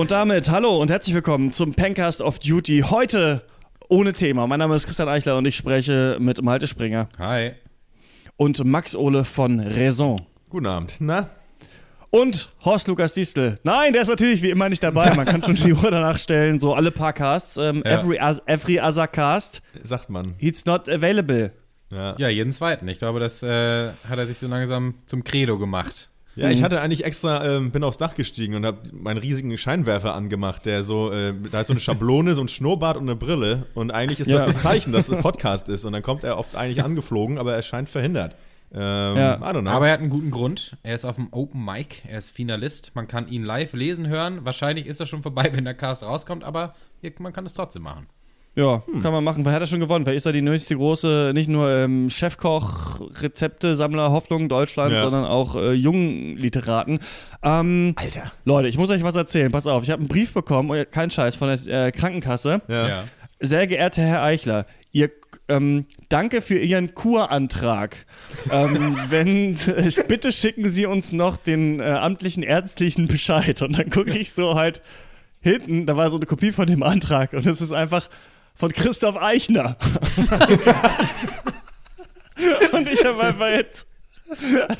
Und damit hallo und herzlich willkommen zum Pencast of Duty. Heute ohne Thema. Mein Name ist Christian Eichler und ich spreche mit Malte Springer Hi. und Max Ole von Raison. Guten Abend. Na? Und Horst Lukas Diestel. Nein, der ist natürlich wie immer nicht dabei. Man kann schon die Uhr danach stellen. So alle paar Casts. Ähm, Ja. every, every other cast. Sagt man. It's not available. Ja. Ja, jeden zweiten. Ich glaube, das äh, hat er sich so langsam zum Credo gemacht. Ja, ich hatte eigentlich extra, ähm, bin aufs Dach gestiegen und habe meinen riesigen Scheinwerfer angemacht, der so, äh, da ist so eine Schablone, so ein Schnurrbart und eine Brille. Und eigentlich ist Ja. das das Zeichen, dass es ein Podcast ist. Und dann kommt er oft eigentlich angeflogen, aber er scheint verhindert. Ähm, Ja. Aber er hat einen guten Grund. Er ist auf dem Open Mic. Er ist Finalist. Man kann ihn live lesen hören. Wahrscheinlich ist er schon vorbei, wenn der Cast rauskommt, aber man kann es trotzdem machen. Ja, kann man machen. Wer hat er schon gewonnen? Wer ist da die nächste große, nicht nur ähm, Chefkoch, Rezepte, Sammler, Hoffnung Deutschland, Ja. sondern auch äh, jungen Literaten. Ähm, Alter. Leute, ich muss euch was erzählen. Pass auf, ich habe einen Brief bekommen, oh, kein Scheiß, von der äh, Krankenkasse. Ja. Sehr geehrter Herr Eichler, ihr ähm, danke für Ihren Kurantrag. ähm, wenn, äh, bitte schicken Sie uns noch den äh, amtlichen ärztlichen Bescheid. Und dann gucke ich so halt hinten, da war so eine Kopie von dem Antrag und es ist einfach von Christoph Eichner. und ich habe einfach jetzt,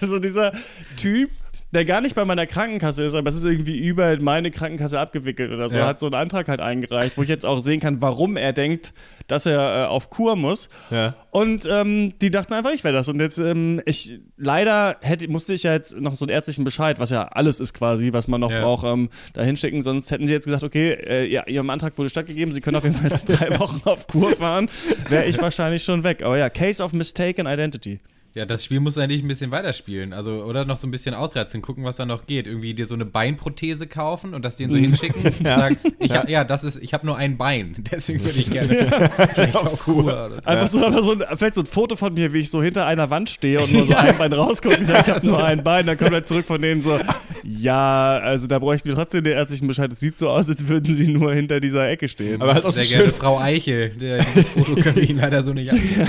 also dieser Typ, der gar nicht bei meiner Krankenkasse ist, aber es ist irgendwie über meine Krankenkasse abgewickelt oder so, Ja. hat so einen Antrag halt eingereicht, wo ich jetzt auch sehen kann, warum er denkt, dass er äh, auf Kur muss. Ja. Und ähm, die dachten einfach, ich wäre das. Und jetzt, ähm, ich, leider hätte, musste ich ja jetzt noch so einen ärztlichen Bescheid, was ja alles ist quasi, was man noch Ja. braucht, ähm, da hinschicken. Sonst hätten sie jetzt gesagt, okay, äh, ja, ihrem Antrag wurde stattgegeben, sie können auf jeden Fall jetzt drei Wochen auf Kur fahren, wäre ich wahrscheinlich schon weg. Aber ja, Case of Mistaken Identity. Ja, das Spiel musst du eigentlich ein bisschen weiterspielen. Also, oder noch so ein bisschen ausreizen, gucken, was da noch geht. Irgendwie dir so eine Beinprothese kaufen und das denen so hinschicken. Und sagen, ich hab, ja, das ist, ich habe nur ein Bein. Deswegen würde ich gerne vielleicht auf Kur. Oder. Einfach so, aber so ein, vielleicht so ein Foto von mir, wie ich so hinter einer Wand stehe und nur so ein Bein rausgucke und sage, ich habe nur ein Bein. Dann kommt er zurück von denen so, ja, also da bräuchten wir trotzdem den ärztlichen Bescheid. Es sieht so aus, als würden sie nur hinter dieser Ecke stehen. Aber halt auch so Sehr schön, geehrte Frau Eichel, der, dieses Foto können wir Ihnen leider so nicht anbieten.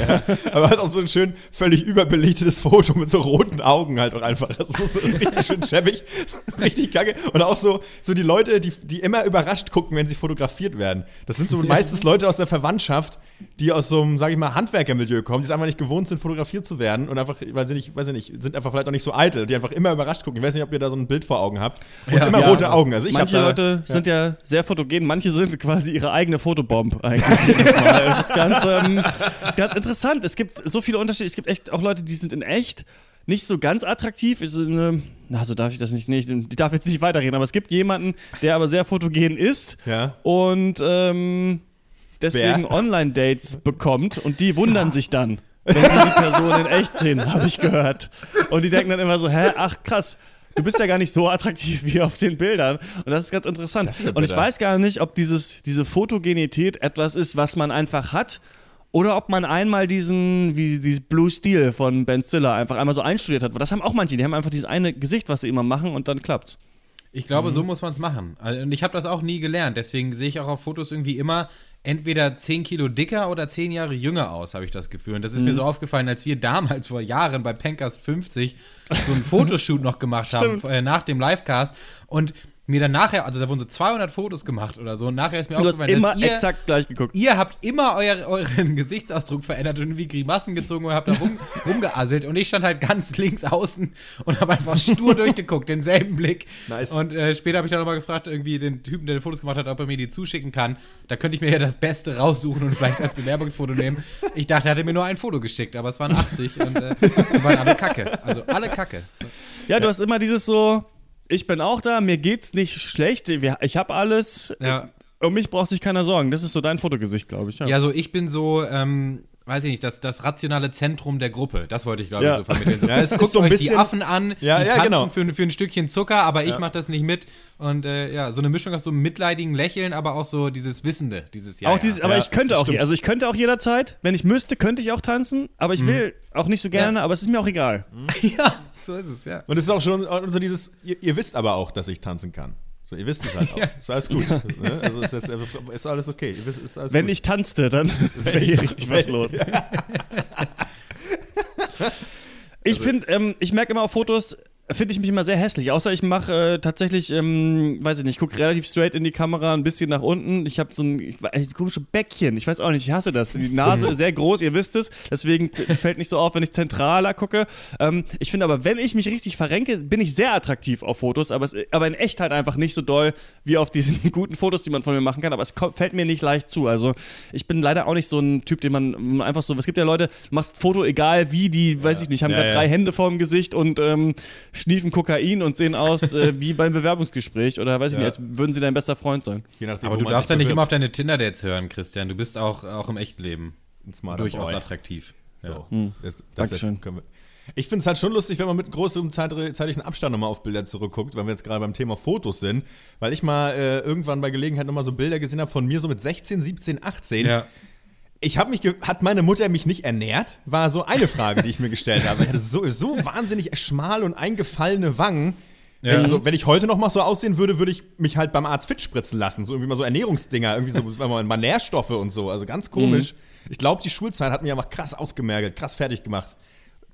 aber halt auch so ein schön völlig überbelichtetes Foto mit so roten Augen halt auch einfach. Das ist so richtig schön schäbig, richtig kacke. Und auch so, so die Leute, die, die immer überrascht gucken, wenn sie fotografiert werden. Das sind so meistens Leute aus der Verwandtschaft, die aus so einem, sag ich mal, Handwerkermilieu kommen, die es einfach nicht gewohnt sind, fotografiert zu werden und einfach, weil sie nicht, weiß ich nicht, sind einfach vielleicht auch nicht so eitel, die einfach immer überrascht gucken. Ich weiß nicht, ob ihr da so ein Bild vor Augen habt. Und Ja. immer Ja, rote Augen. Also ich manche da, Leute sind ja sehr fotogen, manche sind quasi ihre eigene Fotobomb eigentlich. das, ist ganz, ähm, das ist ganz interessant. Es gibt so viele Unterschiede. Es gibt echt auch Leute, die sind in echt nicht so ganz attraktiv. Ist eine, na, so darf ich das nicht, nicht. Ich darf jetzt nicht weiterreden, aber es gibt jemanden, der aber sehr fotogen ist Ja. und ähm, deswegen? Online-Dates bekommt und die wundern sich dann. Wenn sie die Person in echt sehen, habe ich gehört. Und die denken dann immer so, hä, ach krass, du bist ja gar nicht so attraktiv wie auf den Bildern. Und das ist ganz interessant. ist und ich weiß gar nicht, ob dieses, diese Fotogenität etwas ist, was man einfach hat. Oder ob man einmal diesen, wie dieses Blue Steel von Ben Stiller einfach einmal so einstudiert hat. Weil Das haben auch manche, die haben einfach dieses eine Gesicht, was sie immer machen und dann klappt's. Ich glaube, Mhm. so muss man es machen. Also, Und ich habe das auch nie gelernt. Deswegen sehe ich auch auf Fotos irgendwie immer entweder 10 Kilo dicker oder 10 Jahre jünger aus, habe ich das Gefühl. Und das ist Mhm. mir so aufgefallen, als wir damals vor Jahren bei Pencast 50 so einen Fotoshoot noch gemacht haben, äh, nach dem Livecast. Und mir dann nachher, also da wurden so 200 Fotos gemacht oder so. Und nachher ist mir Du aufgefallen, immer dass ihr, exakt gleich geguckt. Ihr habt immer euer, euren Gesichtsausdruck verändert und irgendwie Grimassen gezogen und habt da rum, rumgeasselt. Und ich stand halt ganz links außen und habe einfach stur durchgeguckt, denselben Blick. Nice. Und äh, später habe ich dann nochmal gefragt, irgendwie den Typen, der die Fotos gemacht hat, ob er mir die zuschicken kann. Da könnte ich mir ja das Beste raussuchen und vielleicht als Bewerbungsfoto nehmen. Ich dachte, er hatte mir nur ein Foto geschickt, aber es waren 80 und äh, waren alle kacke. Also alle kacke. Ja, du hast immer dieses so, ich bin auch da, mir geht's nicht schlecht, ich habe alles, Ja. um mich braucht sich keiner sorgen. Das ist so dein Fotogesicht, glaube ich. Ja. Ja, so ich bin so, ähm, weiß ich nicht, das, das rationale Zentrum der Gruppe. Das wollte ich, glaube Ja. ich, so vermitteln. So, Ja, es guckt so ein euch die bisschen- Affen an, Ja, die tanzen genau. für, für ein Stückchen Zucker, aber ich mache das nicht mit. Und äh, ja, so eine Mischung aus so einem mitleidigen Lächeln, aber auch so dieses Wissende, dieses ja, auch dieses, aber ich könnte auch, stimmt. also ich könnte auch jederzeit, wenn ich müsste, könnte ich auch tanzen, aber Mhm. ich will auch nicht so gerne, aber es ist mir auch egal. ja, so ist es, ja. Und es ist auch schon so dieses, ihr, ihr wisst aber auch, dass ich tanzen kann. So, ihr wisst es halt auch. Ja. Ist alles gut. Ne? Also ist, jetzt, ist alles okay. Ihr wisst, ist alles Wenn gut. ich tanzte, dann wäre hier richtig was los. Ich finde, ähm, ich merke immer auf Fotos, finde ich mich immer sehr hässlich. Außer ich mache äh, tatsächlich, ähm, weiß ich nicht, ich gucke relativ straight in die Kamera, ein bisschen nach unten. Ich habe so ein ich, ich, komische Bäckchen. Ich weiß auch nicht, ich hasse das. Die Nase ist sehr groß, ihr wisst es. Deswegen es fällt nicht so auf, wenn ich zentraler gucke. Ähm, ich finde aber, wenn ich mich richtig verrenke, bin ich sehr attraktiv auf Fotos, aber, es, aber in echt halt einfach nicht so doll wie auf diesen guten Fotos, die man von mir machen kann. Aber es kommt, fällt mir nicht leicht zu. Also ich bin leider auch nicht so ein Typ, den man einfach so. Es gibt ja Leute, machst Foto egal wie, die, weiß ich nicht, haben Ja, gerade ja. drei Hände vorm Gesicht und ähm, schniefen Kokain und sehen aus äh, wie beim Bewerbungsgespräch oder weiß ich Ja. nicht, als würden sie dein bester Freund sein. Je nachdem, Aber du darfst ja nicht immer auf deine Tinder-Dates hören, Christian. Du bist auch, auch im echten Leben durchaus Boy. attraktiv. So. Hm. Das, das Dankeschön. Ich finde es halt schon lustig, wenn man mit großem zeit- zeitlichen Abstand nochmal auf Bilder zurückguckt, weil wir jetzt gerade beim Thema Fotos sind, weil ich mal äh, irgendwann bei Gelegenheit nochmal so Bilder gesehen habe von mir so mit 16, 17, 18. Ja. Ich habe mich, ge- hat meine Mutter mich nicht ernährt? War so eine Frage, die ich mir gestellt habe. Ich hatte so, so wahnsinnig schmal und eingefallene Wangen. Ja. Wenn, also, wenn ich heute noch mal so aussehen würde, würde ich mich halt beim Arzt fit spritzen lassen. So irgendwie mal so Ernährungsdinger, irgendwie so mal, Nährstoffe und so. Also ganz komisch. Ich glaube, die Schulzeit hat mich einfach krass ausgemergelt, krass fertig gemacht.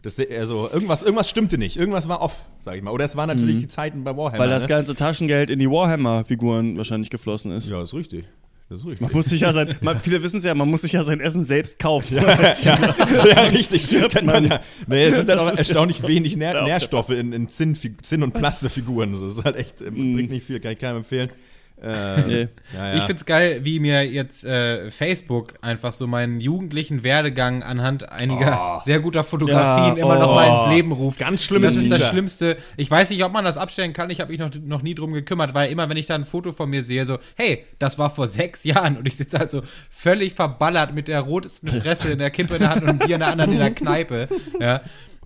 Das, also irgendwas, irgendwas stimmte nicht. Irgendwas war off, sag ich mal. Oder es waren natürlich die Zeiten bei Warhammer. Weil das ne? ganze Taschengeld in die Warhammer-Figuren wahrscheinlich geflossen ist. Ja, das ist richtig. Das ist richtig. Man muss sich ja sein, man, viele wissen es ja, man muss sich ja sein Essen selbst kaufen. ja, richtig. Kennt man ja. Nee, es sind auch Das ist- erstaunlich wenig Nähr Ja, Nährstoffe in, in Zinn, Zinn- und Plastefiguren. Das ist halt echt, äh, Mhm. bringt nicht viel, kann ich keinem empfehlen. Äh, Nee. ja, ja. Ich find's geil, wie mir jetzt äh, Facebook einfach so meinen jugendlichen Werdegang anhand einiger sehr guter Fotografien Ja, immer noch mal oh. ins Leben ruft. Ganz schlimmes Das ist das. Schlimmste. Ich weiß nicht, ob man das abstellen kann. Ich habe mich noch, noch nie drum gekümmert, weil immer, wenn ich da ein Foto von mir sehe, so, hey, das war vor sechs Jahren und ich sitze halt so völlig verballert mit der rotesten Fresse in der Kippe in der Hand und Bier in der anderen in der Kneipe. Ja.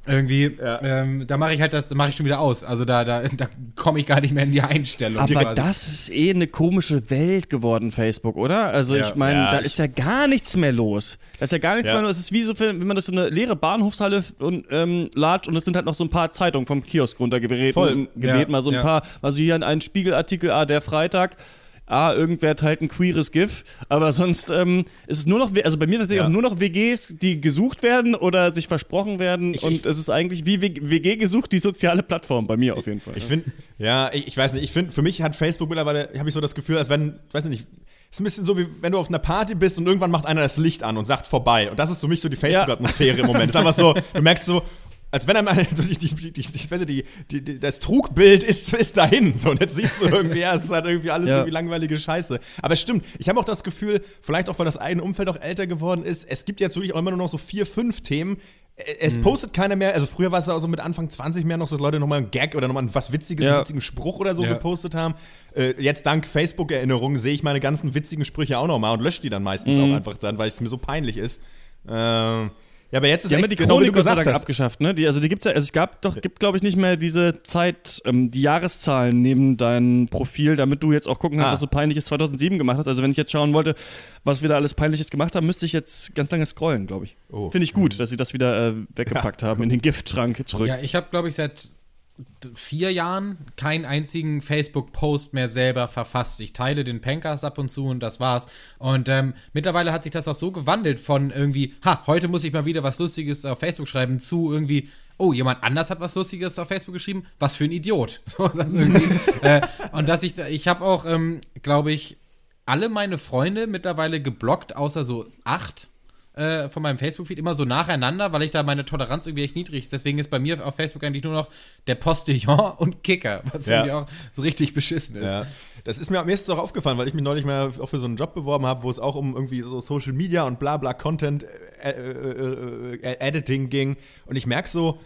Irgendwie, ähm, da mache ich halt das, da mache ich schon wieder aus. Also da, da, da komme ich gar nicht mehr in die Einstellung. Aber quasi. das ist eh eine komische Welt geworden, Facebook, oder? Also Ja. ich meine, Ja, da ich- ist ja gar nichts mehr los. Da ist ja gar nichts Ja. mehr los. Es ist wie so, wenn man durch so eine leere Bahnhofshalle und, ähm, latscht und es sind halt noch so ein paar Zeitungen vom Kiosk runtergeweht. Ja, mal so ein ja. paar, also hier ein Spiegelartikel, ah, der Freitag. Ah, irgendwer teilt ein queeres GIF, aber sonst ähm, ist es nur noch, also bei mir tatsächlich Ja. auch nur noch WGs, die gesucht werden oder sich versprochen werden Ich- und ich- es ist eigentlich wie WG gesucht, die soziale Plattform bei mir auf jeden Fall. Ich finde, ja, ich, ich weiß nicht, ich finde, für mich hat Facebook mittlerweile, habe ich so das Gefühl, als wenn, weiß nicht, ist ein bisschen so, wie wenn du auf einer Party bist und irgendwann macht einer das Licht an und sagt vorbei. Und das ist für mich so die Facebook-Atmosphäre im Moment. ist einfach so, du merkst so, als wenn die, das Trugbild ist, ist dahin. So, und jetzt siehst du irgendwie, ja, es ist halt irgendwie alles Ja. irgendwie langweilige Scheiße. Aber es stimmt, ich habe auch das Gefühl, vielleicht auch, weil das eigene Umfeld auch älter geworden ist, es gibt jetzt wirklich auch immer nur noch so vier, fünf Themen. Es Mhm. postet keiner mehr, also früher war es auch so mit Anfang 20 mehr noch, so dass Leute nochmal einen Gag oder nochmal was Witziges, Ja. einen witzigen Spruch oder so Ja. gepostet haben. Äh, jetzt dank Facebook-Erinnerungen sehe ich meine ganzen witzigen Sprüche auch nochmal und lösche die dann meistens Mhm. auch einfach dann, weil es mir so peinlich ist. Ähm, ja, aber jetzt ist Die haben ja echt die genau, Chronik sei gesagt Dank hast. abgeschafft, ne? Die, also die gibt's ja, also es gab doch, gibt glaube ich nicht mehr diese Zeit, ähm, die Jahreszahlen neben deinem Profil, damit du jetzt auch gucken kannst, Ah. was du peinliches 2007 gemacht hast. Also wenn ich jetzt schauen wollte, was wir da alles peinliches gemacht haben, müsste ich jetzt ganz lange scrollen, glaube ich. Oh. Finde ich gut, dass sie das wieder äh, weggepackt haben in den Giftschrank zurück. Ja, ich habe, glaube ich, seit vier Jahren keinen einzigen Facebook-Post mehr selber verfasst. Ich teile den Pankers ab und zu und das war's. Und ähm, mittlerweile hat sich das auch so gewandelt von irgendwie, ha, heute muss ich mal wieder was Lustiges auf Facebook schreiben, zu irgendwie, oh, jemand anders hat was Lustiges auf Facebook geschrieben, was für ein Idiot. So, das äh, und dass ich, ich habe auch, ähm, glaube ich, alle meine Freunde mittlerweile geblockt, außer so acht äh, von meinem Facebook-Feed immer so nacheinander, weil ich da meine Toleranz irgendwie echt niedrig ist. Deswegen ist bei mir auf Facebook eigentlich nur noch der Postillon und Kicker, was Ja. irgendwie auch so richtig beschissen ist. Ja, das ist mir, mir ist es auch aufgefallen, weil ich mich neulich mal auch für so einen Job beworben habe, wo es auch um irgendwie so Social Media und bla bla Content äh, äh, äh, Editing ging. Und ich merke so,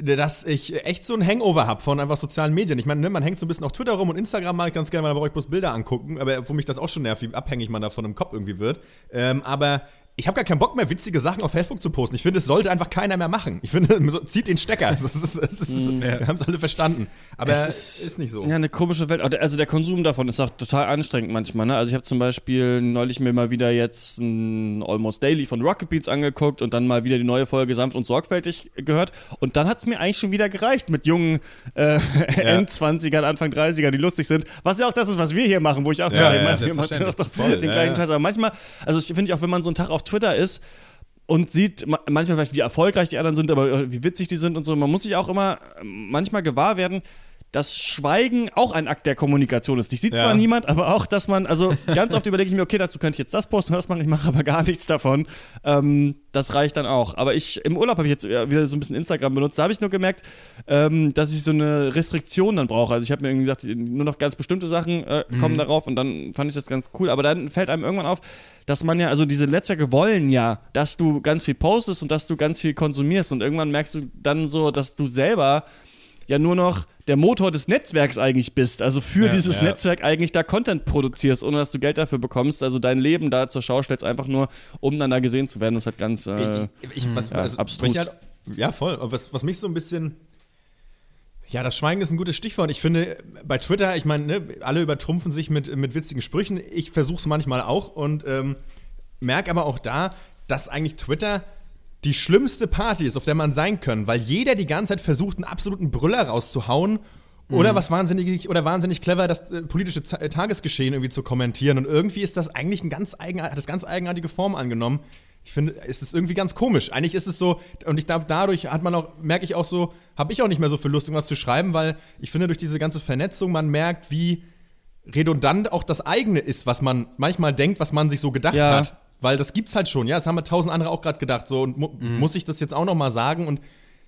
dass ich echt so ein Hangover habe von einfach sozialen Medien. Ich meine, ne, man hängt so ein bisschen auf Twitter rum und Instagram mag ich ganz gerne, weil da brauche ich bloß Bilder angucken, aber wo mich das auch schon nervt, wie abhängig man davon im Kopf irgendwie wird. Ähm, aber ich habe gar keinen Bock mehr, witzige Sachen auf Facebook zu posten. Ich finde, es sollte einfach keiner mehr machen. Ich finde, so, zieht den Stecker. Das ist, das ist, das ist, Wir haben es alle verstanden. Aber es ist, nicht so. Ja, eine komische Welt. Also der Konsum davon ist auch total anstrengend manchmal. Ne? Also ich habe zum Beispiel neulich mir mal wieder jetzt ein Almost Daily von Rocket Beats angeguckt und dann mal wieder die neue Folge sanft und sorgfältig gehört. Und dann hat es mir eigentlich schon wieder gereicht mit jungen äh, Endzwanzigern, Anfang 30ern, die lustig sind. Was ja auch das ist, was wir hier machen, wo ich auch Ja, ja, Voll, den ja, gleichen ja. Scheiß. Aber manchmal, also ich finde auch, wenn man so einen Tag auf Twitter ist, und sieht manchmal vielleicht, wie erfolgreich die anderen sind, aber wie witzig die sind und so. Man muss sich auch immer manchmal gewahr werden, dass Schweigen auch ein Akt der Kommunikation ist. Ich sehe zwar ja. niemand, aber auch, dass man, also ganz oft überlege ich mir, okay, dazu könnte ich jetzt das posten, das machen, ich mache aber gar nichts davon. Ähm, das reicht dann auch. Aber ich, im Urlaub habe ich jetzt wieder so ein bisschen Instagram benutzt. Da habe ich nur gemerkt, ähm, dass ich so eine Restriktion dann brauche. Also ich habe mir irgendwie gesagt, nur noch ganz bestimmte Sachen äh, kommen mhm. darauf und dann fand ich das ganz cool. Aber dann fällt einem irgendwann auf, dass man ja, also diese Netzwerke wollen ja, dass du ganz viel postest und dass du ganz viel konsumierst. Und irgendwann merkst du dann so, dass du selber ja nur noch der Motor des Netzwerks eigentlich bist. Also für ja, dieses ja. Netzwerk eigentlich da Content produzierst, ohne dass du Geld dafür bekommst. Also dein Leben da zur Schau stellst, einfach nur, um dann da gesehen zu werden. Das hat ganz äh, ich, ich, was, ja, also, abstrus. Halt, ja, voll. Was, was mich so ein bisschen ja, das Schweigen ist ein gutes Stichwort. Ich finde, bei Twitter, ich meine, ne, alle übertrumpfen sich mit, mit witzigen Sprüchen. Ich versuche es manchmal auch und ähm, merke aber auch da, dass eigentlich Twitter die schlimmste Party ist, auf der man sein kann, weil jeder die ganze Zeit versucht, einen absoluten Brüller rauszuhauen oder mhm. was wahnsinnig oder wahnsinnig clever, das äh, politische Z äh, Tagesgeschehen irgendwie zu kommentieren. Und irgendwie ist das eigentlich ein ganz eigen, hat das ganz eigenartige Form angenommen. Ich finde, es ist irgendwie ganz komisch. Eigentlich ist es so, und ich glaube, dadurch hat man auch, merke ich auch so, habe ich auch nicht mehr so viel Lust, irgendwas zu schreiben, weil ich finde, durch diese ganze Vernetzung, man merkt, wie redundant auch das eigene ist, was man manchmal denkt, was man sich so gedacht ja. hat. Weil das gibt's halt schon, ja. Das haben wir tausend andere auch gerade gedacht. So, und mu mhm. muss ich das jetzt auch noch mal sagen? Und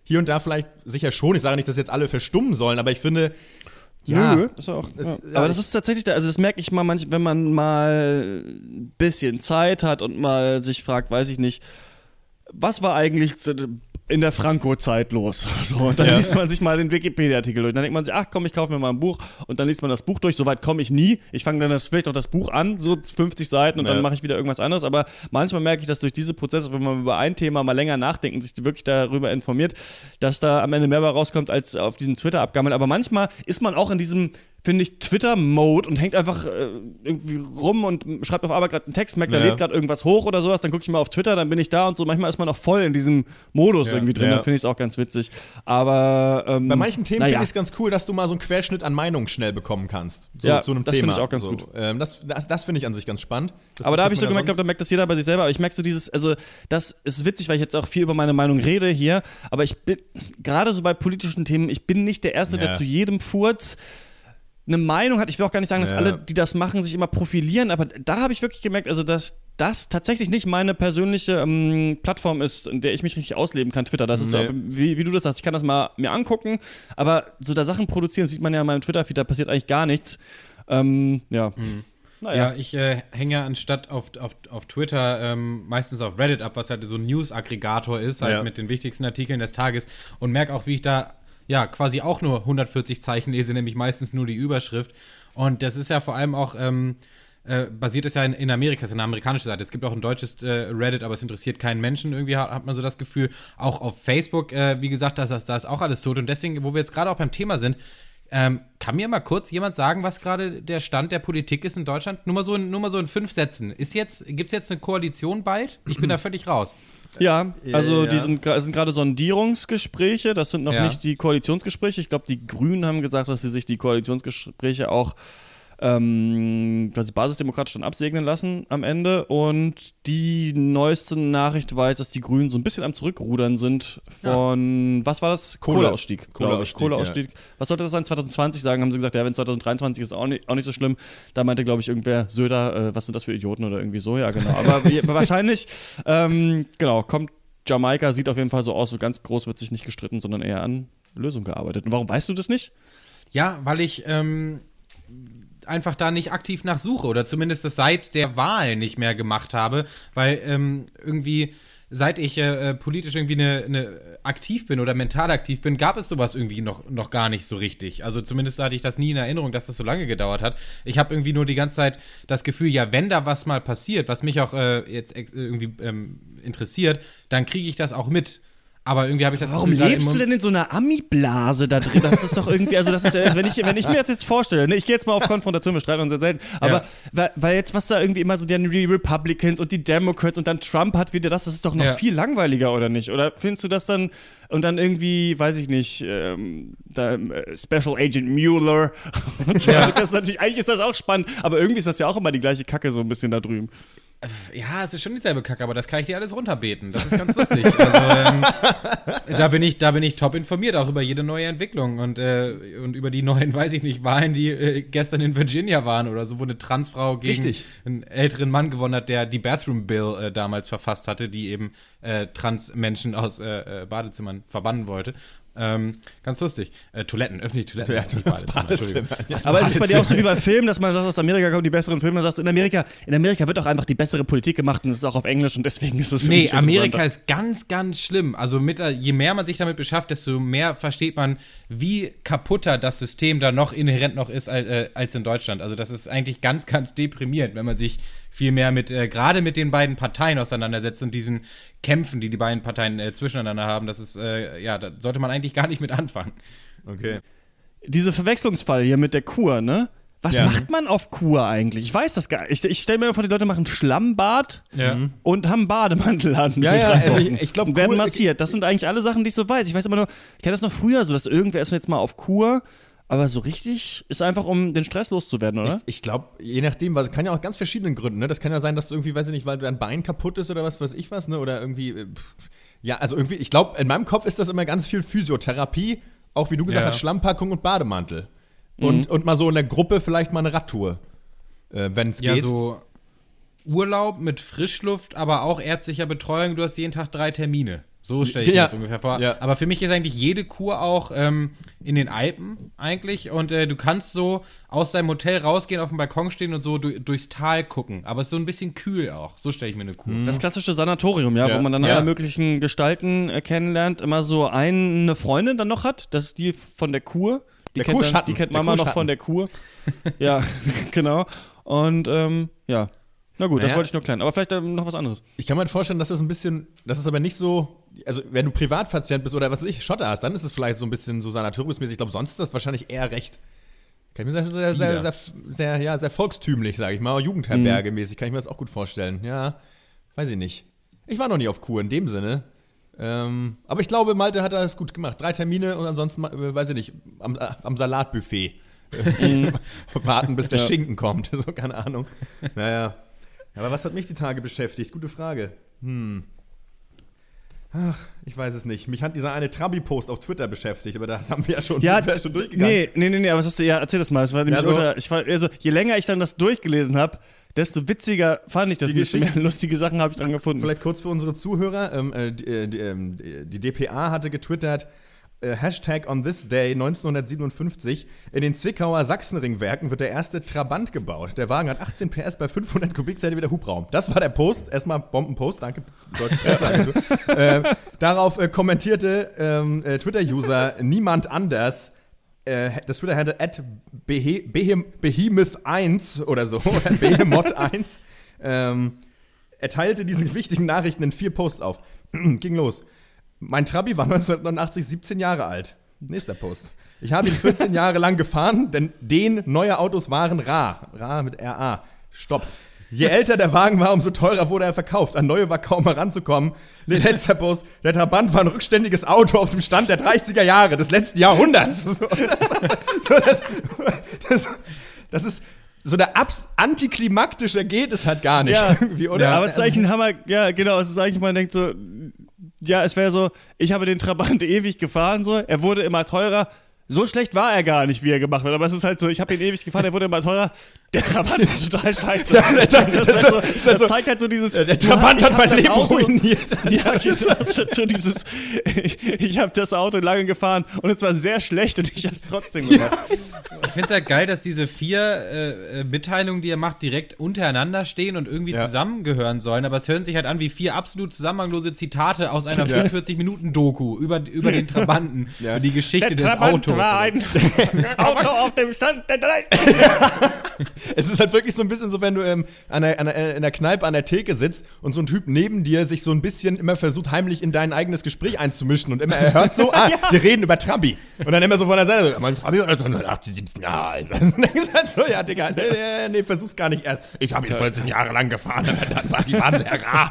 hier und da vielleicht sicher schon. Ich sage nicht, dass jetzt alle verstummen sollen, aber ich finde. Ja, Nö, das auch, es, ja. aber das ist tatsächlich, also das merke ich mal, manch, wenn man mal ein bisschen Zeit hat und mal sich fragt, weiß ich nicht, was war eigentlich in der Franco-Zeit los. So, und dann ja. liest man sich mal den Wikipedia-Artikel durch. Dann denkt man sich, ach komm, ich kaufe mir mal ein Buch. Und dann liest man das Buch durch. Soweit komme ich nie. Ich fange dann das, vielleicht auch das Buch an, so 50 Seiten, und ja. dann mache ich wieder irgendwas anderes. Aber manchmal merke ich, dass durch diese Prozesse, wenn man über ein Thema mal länger nachdenkt und sich wirklich darüber informiert, dass da am Ende mehr rauskommt als auf diesem Twitter-Abgammel. Aber manchmal ist man auch in diesem finde ich, Twitter-Mode und hängt einfach äh, irgendwie rum und schreibt auf Arbeit gerade einen Text, merkt, da ja. lädt gerade irgendwas hoch oder sowas, dann gucke ich mal auf Twitter, dann bin ich da und so. Manchmal ist man auch voll in diesem Modus ja. irgendwie drin, ja. dann finde ich es auch ganz witzig. Aber ähm, bei manchen Themen finde ich es ganz cool, dass du mal so einen Querschnitt an Meinungen schnell bekommen kannst. So, ja, zu einem das finde ich auch ganz so. gut. Ähm, das das, das finde ich an sich ganz spannend. Das aber da habe ich so gemerkt, glaube da merkt das jeder bei sich selber. Aber ich merke so dieses, also das ist witzig, weil ich jetzt auch viel über meine Meinung rede hier. Aber ich bin gerade so bei politischen Themen, ich bin nicht der Erste, der zu jedem Furz eine Meinung hat. Ich will auch gar nicht sagen, dass ja. alle, die das machen, sich immer profilieren, aber da habe ich wirklich gemerkt, also dass das tatsächlich nicht meine persönliche ähm, Plattform ist, in der ich mich richtig ausleben kann, Twitter. Das ist nee. so, wie, wie, du das sagst, ich kann das mal mir angucken, aber so da Sachen produzieren, sieht man ja in meinem Twitter-Feed, da passiert eigentlich gar nichts. Ähm, ja. Mhm. Naja. Ja, ich äh, hänge ja anstatt auf, auf, auf Twitter ähm, meistens auf Reddit ab, was halt so ein News-Aggregator ist, halt ja. mit den wichtigsten Artikeln des Tages und merke auch, wie ich da ja quasi auch nur 140 Zeichen lese, nämlich meistens nur die Überschrift. Und das ist ja vor allem auch. Ähm, äh, basiert es ja in, in Amerika, ist eine amerikanische Seite. Es gibt auch ein deutsches äh, Reddit, aber es interessiert keinen Menschen. Irgendwie hat, hat man so das Gefühl. Auch auf Facebook, äh, wie gesagt, da ist, da ist auch alles tot. Und deswegen, wo wir jetzt gerade auch beim Thema sind, ähm, kann mir mal kurz jemand sagen, was gerade der Stand der Politik ist in Deutschland? Nur mal so, nur mal so in fünf Sätzen. Ist jetzt, gibt es jetzt eine Koalition bald? Ich bin da völlig raus. Ja, also ja. die sind, sind gerade Sondierungsgespräche, das sind noch ja. nicht die Koalitionsgespräche. Ich glaube, die Grünen haben gesagt, dass sie sich die Koalitionsgespräche auch ähm, quasi basisdemokratisch dann absegnen lassen am Ende. Und die neueste Nachricht war jetzt, dass die Grünen so ein bisschen am Zurückrudern sind von, ja. was war das? Kohleausstieg, ich. Kohleausstieg. Ja. Was sollte das sein? 2020 sagen, haben sie gesagt, ja, wenn 2023 ist, auch nicht, auch nicht so schlimm. Da meinte, glaube ich, irgendwer, Söder, äh, was sind das für Idioten oder irgendwie so, ja, genau. Aber wahrscheinlich, ähm, genau, kommt Jamaika, sieht auf jeden Fall so aus, so ganz groß wird sich nicht gestritten, sondern eher an Lösung gearbeitet. Und warum weißt du das nicht? Ja, weil ich ähm, einfach da nicht aktiv nach suche oder zumindest das seit der Wahl nicht mehr gemacht habe, weil ähm, irgendwie seit ich äh, äh, politisch irgendwie eine, eine aktiv bin oder mental aktiv bin, gab es sowas irgendwie noch, noch gar nicht so richtig. Also zumindest hatte ich das nie in Erinnerung, dass das so lange gedauert hat. Ich habe irgendwie nur die ganze Zeit das Gefühl, ja, wenn da was mal passiert, was mich auch äh, jetzt irgendwie ähm, interessiert, dann kriege ich das auch mit. Aber irgendwie habe ich das Warum lebst du denn in so einer Ami-Blase da drin? Das ist doch irgendwie, also das ist ja, wenn ich, wenn ich mir das jetzt vorstelle, ne, ich gehe jetzt mal auf Konfrontation, wir streiten uns ja selten, aber ja. weil, weil, jetzt, was da irgendwie immer so die Republicans und die Democrats und dann Trump hat wieder das, das ist doch noch ja. viel langweiliger, oder nicht? Oder findest du das dann und dann irgendwie, weiß ich nicht, ähm, da, äh, Special Agent Mueller und so. Ja. Also das ist natürlich, eigentlich ist das auch spannend, aber irgendwie ist das ja auch immer die gleiche Kacke so ein bisschen da drüben. Ja, es ist schon dieselbe Kacke, aber das kann ich dir alles runterbeten. Das ist ganz lustig. Also, ähm, da bin ich, da bin ich top informiert, auch über jede neue Entwicklung und, äh, und über die neuen, weiß ich nicht, Wahlen, die äh, gestern in Virginia waren oder so, wo eine Transfrau gegen Richtig. einen älteren Mann gewonnen hat, der die Bathroom Bill äh, damals verfasst hatte, die eben äh, Transmenschen aus äh, äh, Badezimmern verbannen wollte. Ähm, ganz lustig. Äh, Toiletten, öffentliche Toiletten. Ja, nicht Badezimmer, Entschuldigung. Badezimmer, ja. Aber es ist bei dir auch so wie bei Filmen, dass man sagt, aus Amerika kommen die besseren Filme, dann sagst du, in Amerika, in Amerika wird auch einfach die bessere Politik gemacht und es ist auch auf Englisch und deswegen ist es für Nee, mich Amerika ist ganz, ganz schlimm. Also mit, je mehr man sich damit beschafft, desto mehr versteht man, wie kaputter das System da noch inhärent noch ist als, äh, als in Deutschland. Also das ist eigentlich ganz, ganz deprimierend, wenn man sich viel mehr mit, äh, gerade mit den beiden Parteien auseinandersetzt und diesen Kämpfen, die die beiden Parteien äh, zwischeneinander haben. Das ist, äh, ja, da sollte man eigentlich gar nicht mit anfangen. Okay. Diese Verwechslungsfall hier mit der Kur, ne? Was Ja. macht man auf Kur eigentlich? Ich weiß das gar nicht. Ich, ich stelle mir vor, die Leute machen Schlammbad Ja. und haben Bademantel an. Ja, ja, also ich- ich glaub, Und werden massiert. Das sind eigentlich alle Sachen, die ich so weiß. Ich weiß immer nur, ich kenne das noch früher so, dass irgendwer ist jetzt mal auf Kur, aber so richtig ist einfach, um den Stress loszuwerden, oder? Ich, ich glaube, je nachdem, was kann ja auch ganz verschiedenen Gründen, ne? Das kann ja sein, dass du irgendwie, weiß ich nicht, weil dein Bein kaputt ist oder was weiß ich was, ne? Oder irgendwie, äh, pff. ja, also irgendwie, ich glaube, in meinem Kopf ist das immer ganz viel Physiotherapie, auch wie du gesagt Ja. hast, Schlammpackung und Bademantel. Und, und mal so in der Gruppe vielleicht mal eine Radtour, äh, wenn es Ja, geht. so Urlaub mit Frischluft, aber auch ärztlicher Betreuung. Du hast jeden Tag drei Termine. So stelle ich Ja. mir das ungefähr vor. Ja. Aber für mich ist eigentlich jede Kur auch ähm, in den Alpen eigentlich. Und äh, du kannst so aus deinem Hotel rausgehen, auf dem Balkon stehen und so du, durchs Tal gucken. Aber es ist so ein bisschen kühl auch. So stelle ich mir eine Kur vor. Das klassische Sanatorium, ja, Ja. wo man dann Ja. alle möglichen Gestalten äh, kennenlernt, immer so eine Freundin dann noch hat, das ist die von der Kur. Die Der kennt, dann, die kennt der Mama noch von der Kur. ja, genau. Und ähm, ja. Na gut, das Naja. wollte ich nur klären. Aber vielleicht ähm, noch was anderes. Ich kann mir halt vorstellen, dass das ein bisschen, das ist aber nicht so, also wenn du Privatpatient bist oder was weiß ich, Schotter hast, dann ist es vielleicht so ein bisschen so sanatoriumsmäßig. Ich glaube, sonst ist das wahrscheinlich eher recht, kann ich mir sagen, sehr, sehr, sehr, sehr, ja, sehr volkstümlich, sage ich mal, Jugendherberge-mäßig, kann ich mir das auch gut vorstellen. Ja, weiß ich nicht. Ich war noch nie auf Kur in dem Sinne. Ähm, aber ich glaube, Malte hat das gut gemacht. Drei Termine und ansonsten, äh, weiß ich nicht, am, äh, am Salatbuffet. Äh, Warten, bis der Ja. Schinken kommt. So, keine Ahnung. Naja. Aber was hat mich die Tage beschäftigt? Gute Frage. Hm. Ach, ich weiß es nicht. Mich hat dieser eine Trabi-Post auf Twitter beschäftigt, aber das haben wir ja schon, Ja, schon durchgegangen. nee, nee, nee, nee, aber was hast du, ja, erzähl das mal. Es war nämlich Ja, so- unter, ich war, also, je länger ich dann das durchgelesen habe, desto witziger fand ich das. Desto mehr lustige Sachen habe ich dran gefunden. Vielleicht kurz für unsere Zuhörer. Ähm, äh, die, äh, die, ähm, die DPA hatte getwittert, äh, Hashtag on this day 1957. In den Zwickauer Sachsenringwerken wird der erste Trabant gebaut. Der Wagen hat 18 PS bei 500 Kubikzentimeter Hubraum. Das war der Post. Erstmal Bombenpost. Danke, Deutsche Presseagentur. äh, darauf äh, kommentierte ähm, äh, Twitter-User niemand anders. Äh, das Twitter-Handle at Behe Behem Behemoth1 oder so, oder Behemoth1. Ähm, er teilte diese wichtigen Nachrichten in vier Posts auf. Ging los. Mein Trabi war 1989 17 Jahre alt. Nächster Post. Ich habe ihn 14 Jahre lang gefahren, denn den neue Autos waren rar. Rar mit RA. Stopp. Je älter der Wagen war, umso teurer wurde er verkauft. An neue war kaum heranzukommen. Letzter Post. Der Trabant war ein rückständiges Auto auf dem Stand der 30er Jahre des letzten Jahrhunderts. So, das, das, das ist so der abs antiklimaktische geht es halt gar nicht. Ja, irgendwie, oder? Ja, aber es ist eigentlich ein Hammer, ja, genau, es ist eigentlich, man denkt so, ja, es wäre so, ich habe den Trabant ewig gefahren, so, er wurde immer teurer. So schlecht war er gar nicht, wie er gemacht wird. Aber es ist halt so, ich habe ihn ewig gefahren, er wurde immer teurer. Der Trabant war total scheiße. Ja, der Tra- das, das halt so, ist halt das so- zeigt halt so dieses. der Trabant ja, hat mein das Leben Auto- ruiniert. Ja, das ist halt so dieses. Ich, ich habe das Auto lange gefahren und es war sehr schlecht und ich habe es trotzdem gemacht. Ich finde es halt geil, dass diese vier äh, äh, Mitteilungen, die er macht, direkt untereinander stehen und irgendwie Ja. zusammengehören sollen. Aber es hören sich halt an wie vier absolut zusammenhanglose Zitate aus einer Ja. 45-Minuten-Doku über, über den Trabanten, Ja. über die Geschichte des Trabant Autos. War oder- ein Auto auf dem Stand der 30. Es ist halt wirklich so ein bisschen so, wenn du ähm, an der, an der, in der Kneipe an der Theke sitzt und so ein Typ neben dir sich so ein bisschen immer versucht, heimlich in dein eigenes Gespräch einzumischen und immer er hört so, ah, die reden über Trabi. Und dann immer so von der Seite so, mein Trabi war 118, 17 Jahre alt. Und dann du halt so, ja, Digga, nee, nee, nee versuch's gar nicht erst. Ich habe ihn 14 Jahre lang gefahren, aber dann war die waren sehr rar.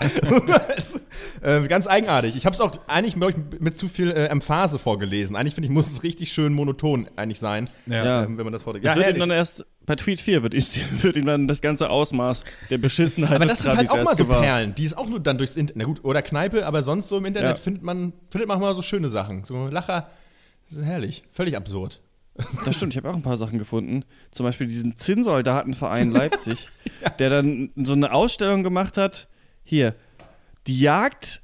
äh, ganz eigenartig. Ich habe es auch eigentlich glaub ich, mit zu viel äh, Emphase vorgelesen. Eigentlich finde ich, muss es richtig schön monoton eigentlich sein, Ja. ähm, wenn man das vorträgt. Ja, Ja, wird ihm dann erst bei Tweet 4 wird, ist, wird ihm dann das ganze Ausmaß der Beschissenheit Aber des das sind halt auch mal so gewahr. Perlen, die ist auch nur dann durchs Internet. Na gut, oder Kneipe, aber sonst so im Internet Ja. findet man findet man mal so schöne Sachen. So Lacher, das ist herrlich. Völlig absurd. Das stimmt, ich habe auch ein paar Sachen gefunden. Zum Beispiel diesen Zinnsoldatenverein Leipzig, der dann so eine Ausstellung gemacht hat. Hier, die Jagd,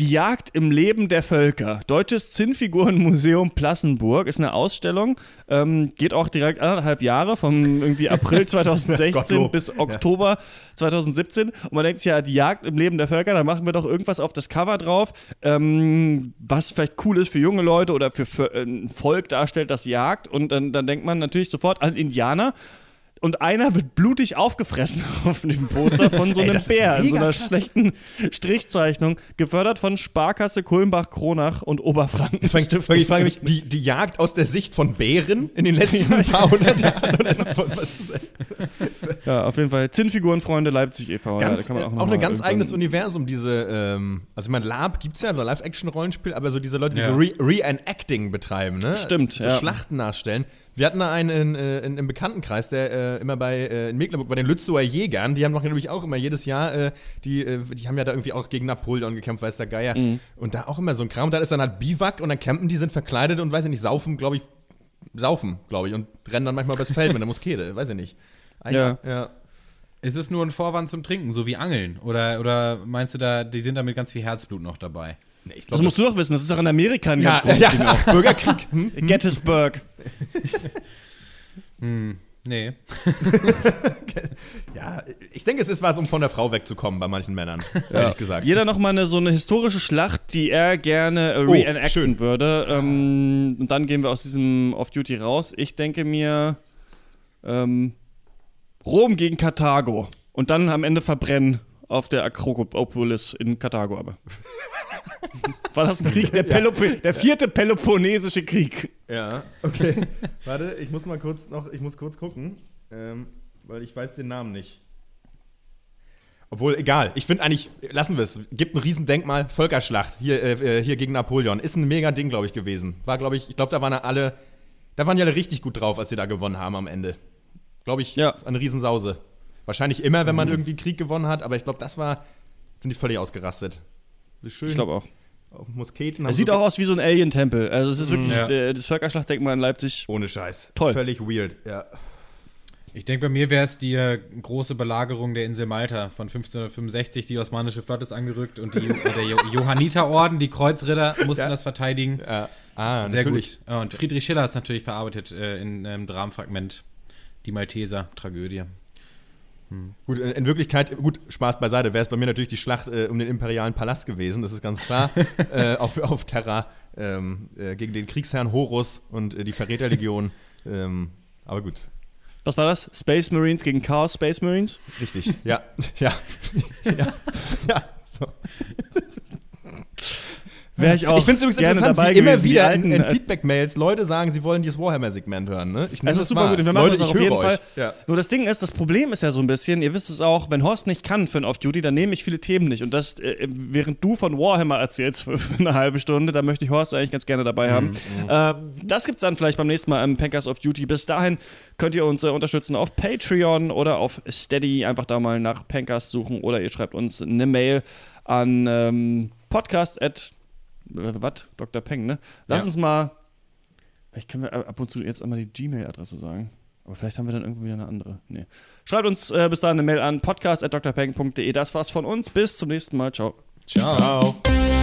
die Jagd im Leben der Völker. Deutsches Zinnfigurenmuseum Plassenburg ist eine Ausstellung. Ähm, geht auch direkt anderthalb Jahre, vom irgendwie April 2016 Gottlob. bis Oktober 2017. Und man denkt sich ja, die Jagd im Leben der Völker, da machen wir doch irgendwas auf das Cover drauf, ähm, was vielleicht cool ist für junge Leute oder für, für ein Volk darstellt, das jagt. Und dann, dann denkt man natürlich sofort an Indianer. Und einer wird blutig aufgefressen auf dem Poster von so Ey, einem ist Bär in so einer krass. schlechten Strichzeichnung, gefördert von Sparkasse Kulmbach, Kronach und Oberfranken. Ich frage, ich frage mich, die, die Jagd aus der Sicht von Bären in den letzten paar hundert Jahren. Was? Ja, auf jeden Fall. Zinnfigurenfreunde Leipzig e.V. ja, ganz, man auch, auch, ein ganz eigenes Universum, diese, ähm, also ich meine, Lab gibt es ja, Live-Action-Rollenspiel, aber so diese Leute, die Ja. so Re- Reenacting betreiben, ne? Stimmt, So ja. Schlachten nachstellen. Wir hatten da einen in, äh, in, im Bekanntenkreis, der äh, immer bei äh, in Mecklenburg bei den Lützower Jägern, die haben doch nämlich auch immer jedes Jahr, äh, die, äh, die haben ja da irgendwie auch gegen Napoleon gekämpft, weiß der Geier. Mhm. Und da auch immer so ein Kram. Und da ist dann halt Biwak und dann campen die, sind verkleidet und weiß ich nicht, saufen, glaube ich, saufen, glaube ich, und rennen dann manchmal übers Feld mit der Muskete, weiß ich nicht. Ja. ja. Ist es nur ein Vorwand zum Trinken, so wie Angeln? Oder, oder meinst du da, die sind da mit ganz viel Herzblut noch dabei? Nee, ich Das glaub, musst du doch wissen, das ist auch in Amerika ein ja, ganz großes ja, Ding auch. Bürgerkrieg. Hm? Gettysburg. Hm, nee. Ja, ich denke, es ist was, um von der Frau wegzukommen bei manchen Männern, ehrlich gesagt. Jeder noch mal eine, so eine historische Schlacht, die er gerne äh, Oh, reenacten schön. würde. Ähm, und dann gehen wir aus diesem Off-Duty raus. Ich denke mir ähm, Rom gegen Karthago. Und dann am Ende verbrennen auf der Akropolis in Karthago aber. War das ein Krieg? Der, Pelopo der vierte Peloponnesische Krieg. Ja, okay. Warte, ich muss mal kurz noch, ich muss kurz gucken, ähm, weil ich weiß den Namen nicht. Obwohl, egal. Ich finde eigentlich, lassen wir es. Gibt ein Riesendenkmal, Völkerschlacht hier, äh, äh, hier gegen Napoleon. Ist ein mega Ding, glaube ich, gewesen. War, glaube ich, ich glaube, da waren alle, da waren die alle richtig gut drauf, als sie da gewonnen haben am Ende. Glaube ich, Ja. eine Riesensause. Wahrscheinlich immer, wenn man irgendwie Krieg gewonnen hat, aber ich glaube, das war, sind die völlig ausgerastet. Schön Ich glaube auch. auf Musketen. Es sieht auch aus wie so ein Alien-Tempel. Also es ist wirklich Ja. äh, das Völkerschlachtdenkmal in Leipzig. Ohne Scheiß. Toll. Völlig weird, ja. Ich denke, bei mir wäre es die äh, große Belagerung der Insel Malta von 1565. Die osmanische Flotte ist angerückt und die, äh, der jo Johanniterorden, die Kreuzritter, mussten Ja. das verteidigen. Ja. Ah, Sehr natürlich. gut. Und Friedrich Schiller hat es natürlich verarbeitet äh, in einem Dramenfragment. Die Malteser-Tragödie. Gut, in in Wirklichkeit, gut, Spaß beiseite, wäre es bei mir natürlich die Schlacht äh, um den imperialen Palast gewesen, das ist ganz klar. äh, auf, auf Terra ähm, äh, gegen den Kriegsherrn Horus und äh, die Verräterlegion. ähm, aber gut, Was war das? Space Marines gegen Chaos Space Marines? richtig. Ja, ja. ja. ja. So. Wäre ich auch ich finde es übrigens interessant, dabei wie immer gewesen, die wieder alten, in, in äh, Feedback-Mails Leute sagen, sie wollen dieses Warhammer-Segment hören. Ne? Ich Es das ist super wahr. gut und wir machen Leute, das auf jeden euch. Fall. Ja. Nur das Ding ist, das Problem ist ja so ein bisschen, ihr wisst es auch, wenn Horst nicht kann für ein Off-Duty, dann nehme ich viele Themen nicht. Und das, äh, während du von Warhammer erzählst für, für eine halbe Stunde, da möchte ich Horst eigentlich ganz gerne dabei haben. Ähm, das gibt's dann vielleicht beim nächsten Mal im Pankers of Duty. Bis dahin könnt ihr uns äh, unterstützen auf Patreon oder auf Steady. Einfach da mal nach Pankers suchen oder ihr schreibt uns eine Mail an ähm, podcast at äh, was? Dr. Peng, ne? Lass Ja. uns mal Vielleicht können wir ab und zu jetzt einmal die Gmail-Adresse sagen. Aber vielleicht haben wir dann irgendwo wieder eine andere. Nee. Schreibt uns äh, bis dahin eine Mail an podcast.drpeng.de. Das war's von uns. Bis zum nächsten Mal. Ciao. Ciao. Ciao.